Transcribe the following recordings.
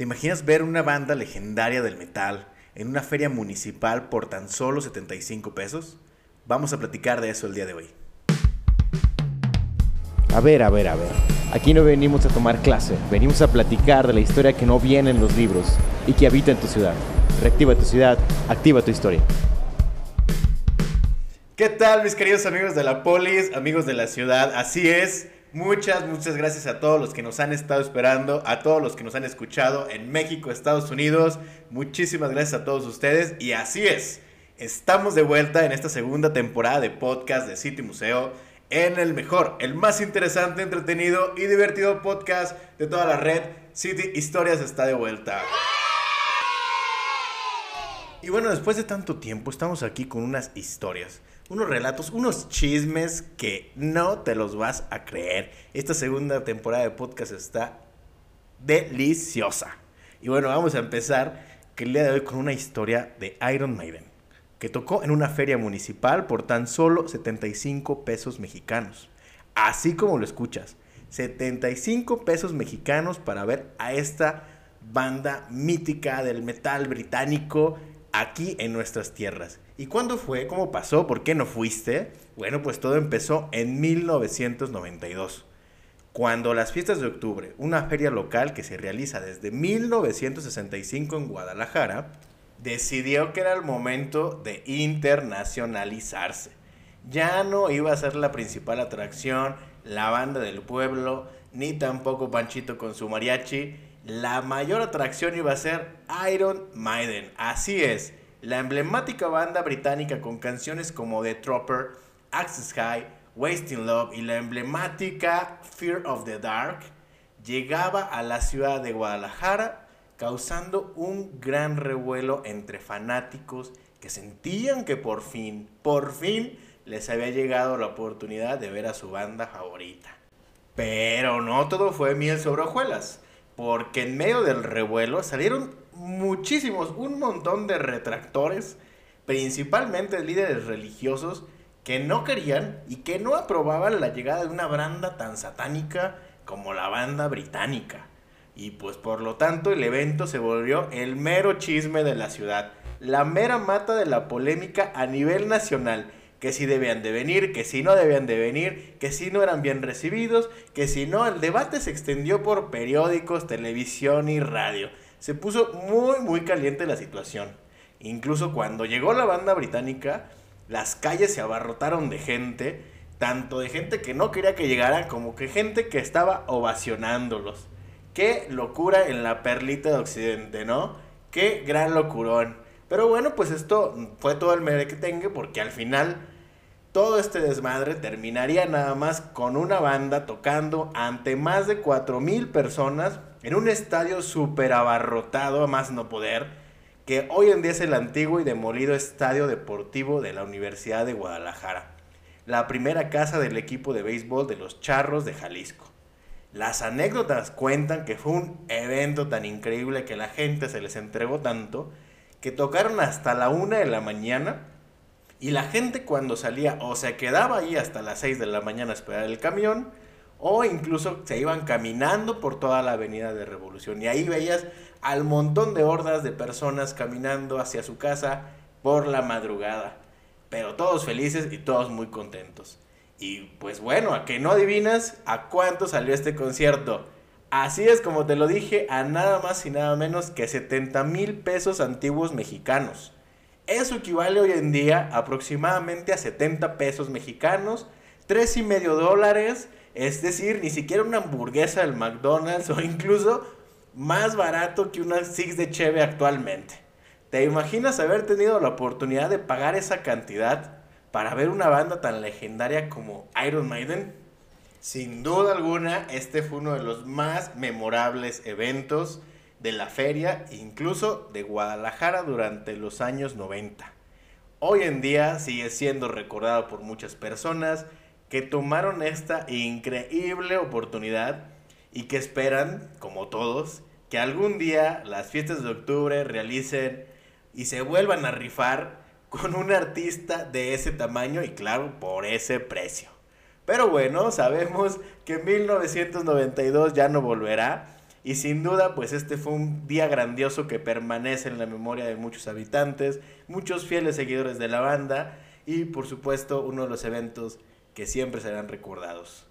¿Te imaginas ver una banda legendaria del metal en una feria municipal por tan solo 75 pesos? Vamos a platicar de eso el día de hoy. A ver, a ver, a ver. Aquí no venimos a tomar clase, venimos a platicar de la historia que no viene en los libros y que habita en tu ciudad. Reactiva tu ciudad, activa tu historia. ¿Qué tal mis queridos amigos de la polis, amigos de la ciudad? Así es, muchas, muchas gracias a todos los que nos han estado esperando, a todos los que nos han escuchado en México, Estados Unidos. Muchísimas gracias a todos ustedes y así es, estamos de vuelta en esta segunda temporada de podcast de City Museo en el mejor, el más interesante, entretenido y divertido podcast de toda la red. City Historias está de vuelta. Y bueno, después de tanto tiempo estamos aquí con unas historias, unos relatos, unos chismes que no te los vas a creer. Esta segunda temporada de podcast está deliciosa. Y bueno, vamos a empezar el día de hoy con una historia de Iron Maiden, que tocó en una feria municipal por tan solo 75 pesos mexicanos. Así como lo escuchas, 75 pesos mexicanos para ver a esta banda mítica del metal británico aquí en nuestras tierras. ¿Y cuándo fue? ¿Cómo pasó? ¿Por qué no fuiste? Bueno, pues todo empezó en 1992, cuando las fiestas de octubre, una feria local que se realiza desde 1965 en Guadalajara, decidió que era el momento de internacionalizarse. Ya no iba a ser la principal atracción la banda del pueblo, ni tampoco Panchito con su mariachi, la mayor atracción iba a ser Iron Maiden. Así es, la emblemática banda británica con canciones como The Trooper, Access High, Wasting Love y la emblemática Fear of the Dark llegaba a la ciudad de Guadalajara causando un gran revuelo entre fanáticos que sentían que por fin, por fin les había llegado la oportunidad de ver a su banda favorita. Pero no todo fue miel sobre hojuelas porque en medio del revuelo salieron muchísimos, un montón de retractores, principalmente líderes religiosos, que no querían y que no aprobaban la llegada de una banda tan satánica como la banda británica. Y pues por lo tanto el evento se volvió el mero chisme de la ciudad, la mera mata de la polémica a nivel nacional que si debían de venir, que si no debían de venir, que si no eran bien recibidos, que si no, el debate se extendió por periódicos, televisión y radio. Se puso muy, muy caliente la situación. Incluso cuando llegó la banda británica, las calles se abarrotaron de gente, tanto de gente que no quería que llegara como que gente que estaba ovacionándolos. Qué locura en la perlita de Occidente, ¿no? Qué gran locurón. Pero bueno, pues esto fue todo el merequetengue porque al final todo este desmadre terminaría nada más con una banda tocando ante más de 4000 personas en un estadio súper abarrotado a más no poder, que hoy en día es el antiguo y demolido Estadio Deportivo de la Universidad de Guadalajara, la primera casa del equipo de béisbol de los Charros de Jalisco. Las anécdotas cuentan que fue un evento tan increíble que la gente se les entregó tanto que tocaron hasta la una de la mañana y la gente cuando salía o se quedaba ahí hasta las 6 de la mañana a esperar el camión o incluso se iban caminando por toda la avenida de Revolución y ahí veías al montón de hordas de personas caminando hacia su casa por la madrugada, pero todos felices y todos muy contentos. Y pues bueno, a que no adivinas a cuánto salió este concierto. Así es como te lo dije, a nada más y nada menos que 70 mil pesos antiguos mexicanos. Eso equivale hoy en día aproximadamente a 70 pesos mexicanos, tres y medio dólares, es decir, ni siquiera una hamburguesa del McDonald's o incluso más barato que una Six de Cheve actualmente. ¿Te imaginas haber tenido la oportunidad de pagar esa cantidad para ver una banda tan legendaria como Iron Maiden? Sin duda alguna, este fue uno de los más memorables eventos de la feria, incluso de Guadalajara durante los años 90. Hoy en día sigue siendo recordado por muchas personas que tomaron esta increíble oportunidad y que esperan, como todos, que algún día las fiestas de octubre realicen y se vuelvan a rifar con un artista de ese tamaño y claro, por ese precio. Pero bueno, sabemos que 1992 ya no volverá. Y sin duda, pues este fue un día grandioso que permanece en la memoria de muchos habitantes, muchos fieles seguidores de la banda y por supuesto uno de los eventos que siempre serán recordados.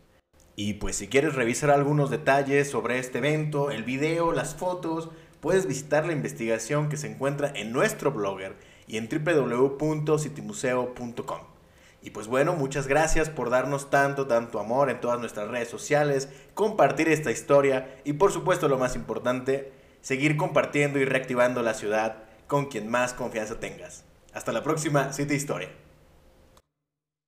Y pues si quieres revisar algunos detalles sobre este evento, el video, las fotos, puedes visitar la investigación que se encuentra en nuestro blogger y en www.citymuseo.com. Y pues bueno, muchas gracias por darnos tanto, tanto amor en todas nuestras redes sociales, compartir esta historia y por supuesto lo más importante, seguir compartiendo y reactivando la ciudad con quien más confianza tengas. Hasta la próxima City Historia.